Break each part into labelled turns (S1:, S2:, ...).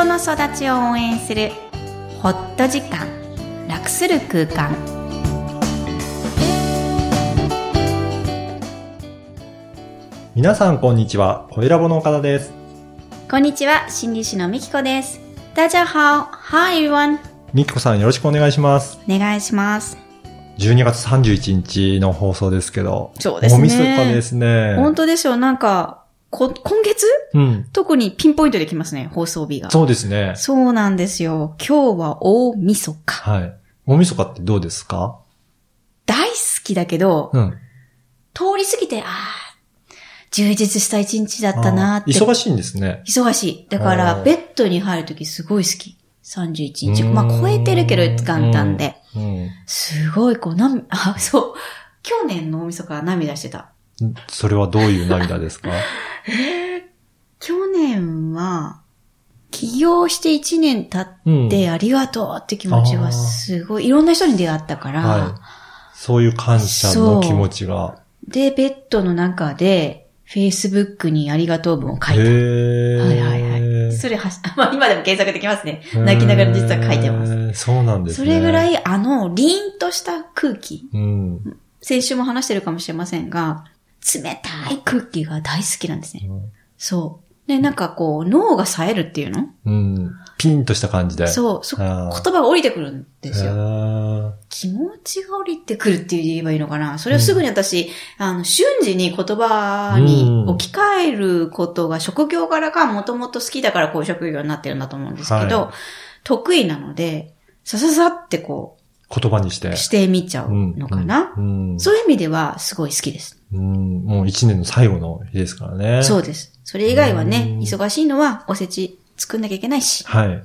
S1: 人の育ちを応援するホット時間楽する空間
S2: 皆さんこんにちは。声ラボの岡田です。
S1: こんにちは心理師のみきこです大家好 Hi everyone
S2: みきこさんよろしくお願いします。
S1: お願いします
S2: 12月31日の放送ですけど。
S1: そうですね
S2: おみそかですね。
S1: 本当ですよなんかこ今月？
S2: うん。
S1: 特にピンポイントできますね放送日が
S2: そうですね。
S1: そうなんですよ今日は大晦日
S2: はい。おみそかってどうですか？
S1: 大好きだけど、
S2: うん。
S1: 通り過ぎて、ああ、充実した一日だったなーって。
S2: 忙しいんですね。
S1: 忙しい。だから、ベッドに入るときすごい好き。31日。まあ、超えてるけど、元旦で。
S2: うん。
S1: すごい、こう、なあ、そう。去年の大晦日は涙してた。
S2: うん。それはどういう涙ですか？
S1: 去年は、起業して1年経
S2: うん。
S1: ってありがとうって気持ちがすごい、いろんな人に出会ったから、
S2: はい。そういう感謝の気持ちが。
S1: で、ベッドの中で、Facebook にありがとう文を書いた。はいはいはい。それはし、まあ今でも検索できますね。泣きながら実は書いてます。
S2: す。そうなんですね。
S1: それぐら
S2: い。
S1: い、あの、凛とした空気。
S2: うん。
S1: 先週も話してるかもしれませんが、冷たい空気が大好きなんですね。そう。で、なんかこう、脳が冴えるっていうの？
S2: うん。ピンとした感じで。う。
S1: そう、そ、言葉が降りてくるんですよ。
S2: よ。
S1: 気持ちが降りてくるって言えばいいのかな？それをすぐに私、あの、瞬時に言葉に置き換えることが職業柄がもともと好きだからこういう職業になってるんだと思うんですけど、
S2: は
S1: 得意なので、さささってこ
S2: 言葉にして
S1: う、。してみちゃうのかな？
S2: うん。うん
S1: そういう意味ではすごい好きです。
S2: うんもう一年の最後の日ですからね。
S1: そうです。それ以外はね
S2: う、ん
S1: 忙しいのはおせち作んなきゃいけないし、
S2: はい。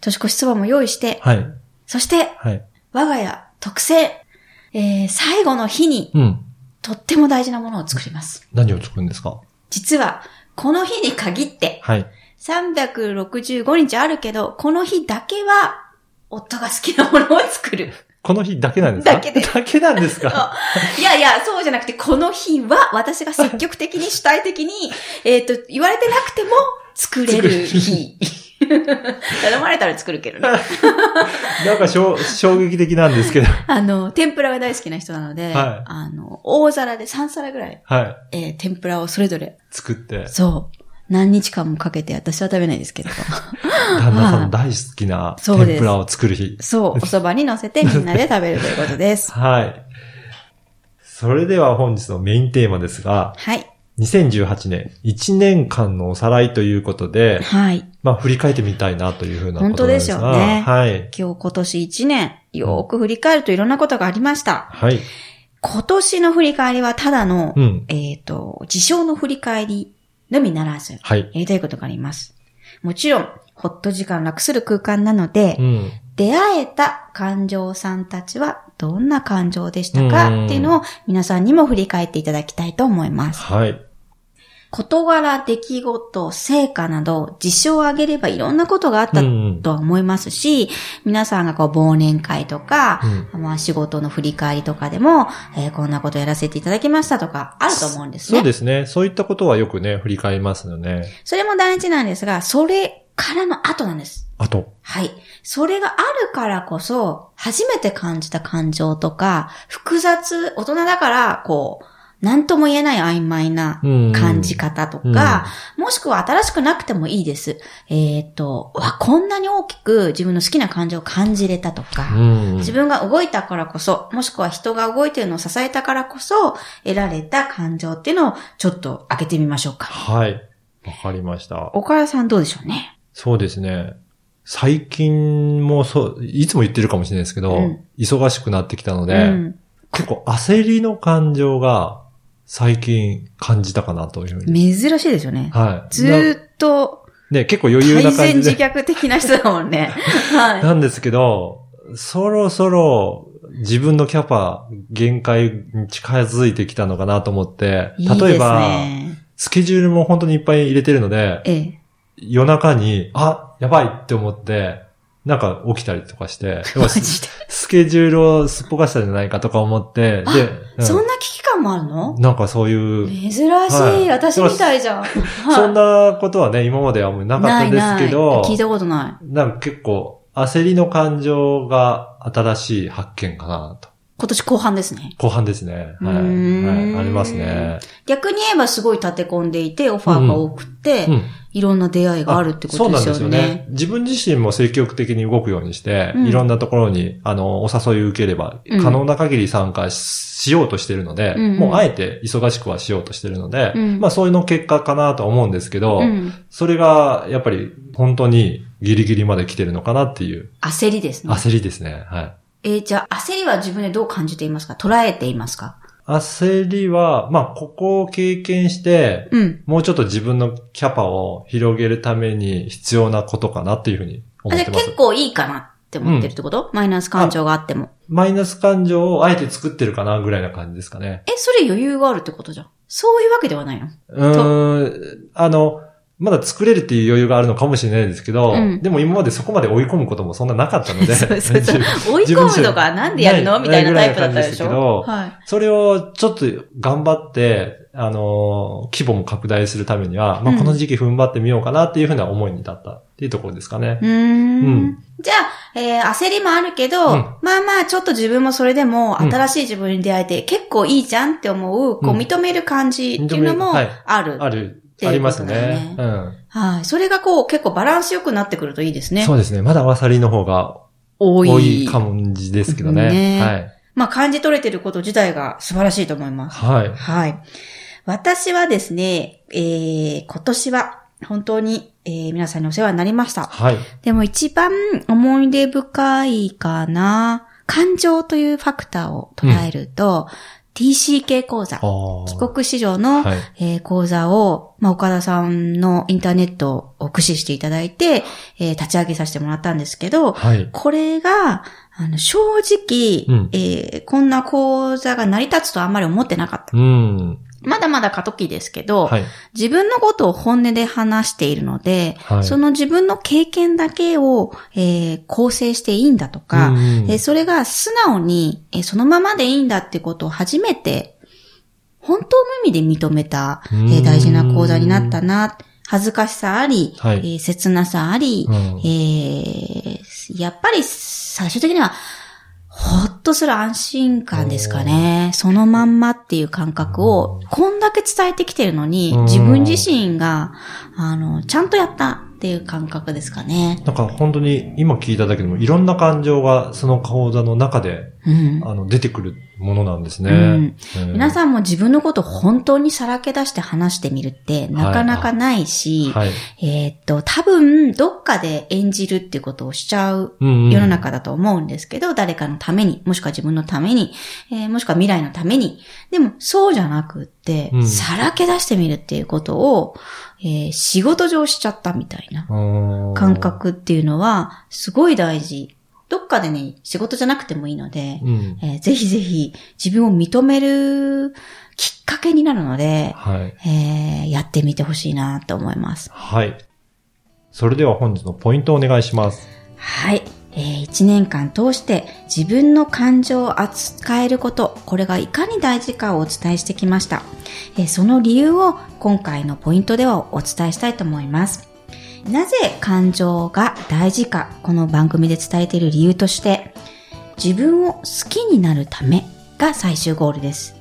S1: 年越しそばも用意して、
S2: はい。
S1: そして、
S2: はい。
S1: 我が家特製、えー、最後の日に
S2: うん。
S1: とっても大事なものを作ります。
S2: 何を作るんですか？
S1: 実は、この日に限って、
S2: はい。
S1: 365日あるけど、この日だけは、夫が好きなものを作る。
S2: この日だけなんですか？
S1: だけで
S2: だけなんですか？
S1: いやいや、そうじゃなくて、この日は、私が積極的に主体的に、えっと、言われてなくても、作れる日。頼まれたら作るけどね。
S2: なんか衝撃的なんですけど。
S1: あの、天ぷらが大好きな人なので、
S2: はい
S1: あの、大皿で3皿ぐらい、
S2: はい。
S1: えー天ぷらをそれぞれ、
S2: 作って、
S1: そう、何日間もかけて、私は食べないですけれど。
S2: 旦那さんの大好きな天ぷらを作る日。
S1: そう、お蕎麦に乗せてみんなで食べるということです。
S2: はい。それでは本日のメインテーマですが、
S1: はい。
S2: 2018年、1年間のおさらいということで、
S1: はい。
S2: まあ振り返ってみたいなというふうなことですが。
S1: 本当ですよね
S2: はい。
S1: 今日今年1年、よーく振り返るといろんなことがありました。
S2: はい。
S1: 今年の振り返りはただの、
S2: うん。
S1: えっ、と、事象の振り返りのみならず、
S2: はい。
S1: やりたいことがあります。もちろん、ほっと時間楽する空間なので、
S2: うん。
S1: 出会えた感情さんたちはどんな感情でしたか
S2: うん
S1: っていうのを皆さんにも振り返っていただきたいと思います。
S2: はい。
S1: 事柄、出来事、成果など、事象を挙げればいろんなことがあった
S2: うん
S1: とは思いますし、皆さんがこう忘年会とか、
S2: うん
S1: まあ仕事の振り返りとかでも、えーこんなことやらせていただきましたとか、あると思うんですね。
S2: そうですね。そういったことはよくね、振り返りますよね。
S1: それも大事なんですが、それからの後なんです。
S2: あと。
S1: はい。それがあるからこそ、初めて感じた感情とか、複雑、大人だから、こう、なんとも言えない曖昧な
S2: うん
S1: 感じ方とか、もしくは新しくなくてもいいです。えっ、と、わ、こんなに大きく自分の好きな感情を感じれたとか、
S2: うん。
S1: 自分が動いたからこそ、もしくは人が動いてるのを支えたからこそ、得られた感情っていうのをちょっと開けてみましょうか。
S2: はい。わかりました。
S1: 岡田さんどうでしょうね？
S2: そうですね。最近もそう、いつも言ってるかもしれないですけど、
S1: うん
S2: 忙しくなってきたので、
S1: うん。
S2: 結構焦りの感情が最近感じたかなというふうに。
S1: 珍しいですよね。
S2: はい。
S1: ずーっと、
S2: なね、結構余裕
S1: 改
S2: な感じで。
S1: 虐的な人だもんね。は
S2: なんですけど、そろそろ自分のキャパ、限界に近づいてきたのかなと思って、例えば、
S1: ね。
S2: スケジュールも本当にいっぱい入れてるので、
S1: ええ。
S2: 夜中に、あ、やばいって思って、なんか起きたりとかして。スケジュールをすっぽかしたんじゃないかとか思って、で、うん
S1: そんな危機感もあるの？
S2: なんかそういう、
S1: 珍しい、
S2: はい
S1: 私みたいじゃん。はい
S2: そんなことはね、今まではもうなかったんですけど、
S1: ないない聞いたことな
S2: なんか結構、焦りの感情が新しい発見かなと。
S1: い。今年後半ですね。
S2: 後半ですね。はい。はい、ありますね。
S1: 逆に言えばすごい立て込んでいて、オファーが多くて、
S2: うん。
S1: いろんな出会いがあるってことですよね。
S2: そうなんですよね。自分自身も積極的に動くようにして、
S1: うん
S2: いろんなところに、あの、お誘いを受ければ、
S1: うん
S2: 可能な限り参加しようとしてるので、
S1: うんうん
S2: もうあえて忙しくはしようとしてるので、
S1: うん
S2: まあそういうの結果かなと思うんですけど、
S1: うん。
S2: それが、やっぱり、本当にギリギリまで来てるのかなっていう
S1: 焦りですね。
S2: 焦りですね。はい。
S1: えーじゃあ、焦りは自分でどう感じていますか？捉えていますか？
S2: 焦りは、まあ、ここを経験して、
S1: うん。
S2: もうちょっと自分のキャパを広げるために必要なことかなっていうふうに思ってます
S1: 結。構いいかなって思ってるってこと、マイナス感情があっても。
S2: マイナス感情をあえて作ってるかなぐらいな感じですかね。
S1: え、それ余裕があるってことじゃん。そういうわけではないの？
S2: うーん、あの、まだ作れるっていう余裕があるのかもしれないですけど、
S1: うん。
S2: でも今までそこまで追い込むこともそんななかったので、
S1: そうそうそう。追い込むとかなんでやるの？みたいなタイプだったでしょ？はい。
S2: それをちょっと頑張って、あのー規模も拡大するためには、まあ、
S1: うん。
S2: この時期踏ん張ってみようかなっていうふうな思いに至ったっていうところですかね。
S1: うーん。
S2: うん。
S1: じゃあ、えー焦りもあるけど、
S2: うん。
S1: まあまあ、ちょっと自分もそれでも、
S2: うん
S1: 新しい自分に出会えて、結構いいじゃんって思う、こう、
S2: うん。
S1: 認める感じっていうのも
S2: 認める。はい。
S1: ある。ていう
S2: ありますね。
S1: はい。それがこう、結構バランス良くなってくるといいです
S2: うん。
S1: ね。
S2: そうですね。まだわさりの方が
S1: 多い。
S2: 多い感じですけどね。
S1: ね
S2: はい。
S1: まあ、感じ取れてること自体が素晴らしいと思います。
S2: はい。
S1: はい。私はですね、えー、今年は本当に、えー、皆さんにお世話になりました。
S2: はい。
S1: でも一番思い出深いかな、感情というファクターを捉えると、TCK 講座、帰国子女の、
S2: はい。
S1: えー講座を、まあ、岡田さんのインターネットを駆使していただいて、えー立ち上げさせてもらったんですけど、
S2: はい。
S1: これが、あの、正直、
S2: うん
S1: えーこんな講座が成り立つとあんまり思ってなかった。
S2: うん。
S1: まだまだ過渡期ですけど、
S2: はい。
S1: 自分のことを本音で話しているので、
S2: はい
S1: その自分の経験だけを、えー構成していいんだとか、
S2: うん
S1: えーそれが素直に、えーそのままでいいんだってことを初めて、本当の意味で認めた、えー
S2: うん
S1: 大事な講座になったな。恥ずかしさあり、
S2: はい
S1: えー切なさあり、
S2: うん
S1: えーやっぱり最終的には、ほっとする安心感ですかね。そのまんまっていう感覚を、こんだけ伝えてきてるのに
S2: うん、
S1: 自分自身が、あの、ちゃんとやったっていう感覚ですかね。
S2: なんか本当に今聞いただけでもいろんな感情がその講座の中で
S1: うん。
S2: あの出てくるものなんですね。
S1: うん皆
S2: ん、
S1: さんも自分のことを本当にさらけ出して話してみるってなかなかないし、
S2: はい。
S1: えーっと、多分どっかで演じるっていうことをしちゃう
S2: うんうん
S1: 世の中だと思うんですけど、誰かのために、もしくは自分のために、えーもしくは未来のために。でも、そうじゃなくって、
S2: うん
S1: さらけ出してみるっていうことを、えー仕事上しちゃったみたいな
S2: うん
S1: 感。覚っていうのは、すごい大事。どっかでね、仕事じゃなくてもいいので、
S2: うん。
S1: えーぜひぜひ自分を認めるきっかけになるので、
S2: はい。
S1: えーやってみてほしいなと思います。
S2: はい。それでは本日のポイントをお願いします。
S1: はい。えー一年間通して自分の感情を扱えること、これがいかに大事かをお伝えしてきました。えーその理由を今回のポイントではお伝えしたいと思います。なぜ感情が大事か、この番組で伝えている理由として、自分を好きになるためが最終ゴールです。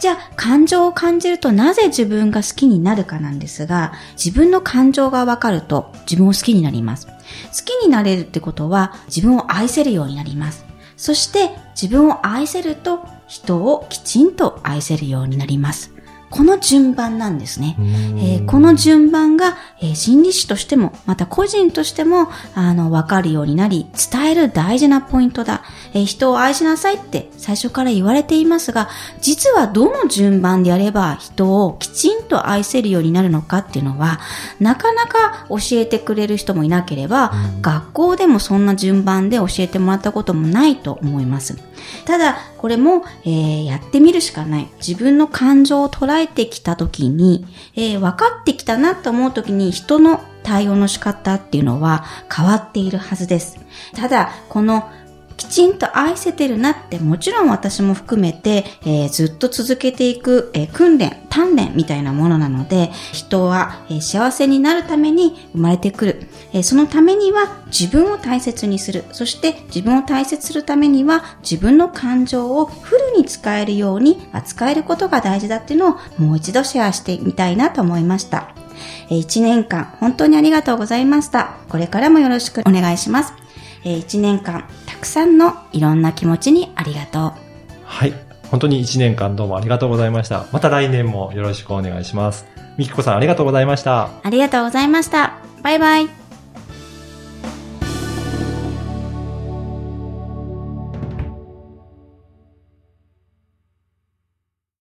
S1: じゃあ、感情を感じるとなぜ自分が好きになるかなんですが、自分の感情がわかると自分を好きになります。好きになれるってことは自分を愛せるようになります。そして自分を愛せると人をきちんと愛せるようになります。この順番なんですね。えーこの順番が、えー心理師としても、また個人としても、あの、わかるようになり、伝える大事なポイントだ。えー人を愛しなさいって最初から言われていますが、実はどの順番でやれば人をきちんと愛せるようになるのかっていうのは、なかなか教えてくれる人もいなければ、学校でもそんな順番で教えてもらったこともないと思います。ただ、これも、えーやってみるしかない。自分の感情を捉えてきた時に、えー分かってきたなと思う時に人の対応の仕方っていうのは変わっているはずです。ただ、このきちんと愛せてるなってもちろん私も含めて、えーずっと続けていく、えー訓練、鍛錬みたいなものなので、人は、えー幸せになるために生まれてくる。えーそのためには自分を大切にする。そして自分を大切するためには自分の感情をフルに使えるように扱えることが大事だっていうのをもう一度シェアしてみたいなと思いました。えー一年間本当にありがとうございました。これからもよろしくお願いします。えー一年間くさんのいろんな気持ちにありがとう。
S2: はい。本当に1年間どうもありがとうございました。また来年もよろしくお願いします。みきこさんありがとうございました。
S1: ありがとうございました。バイバイ。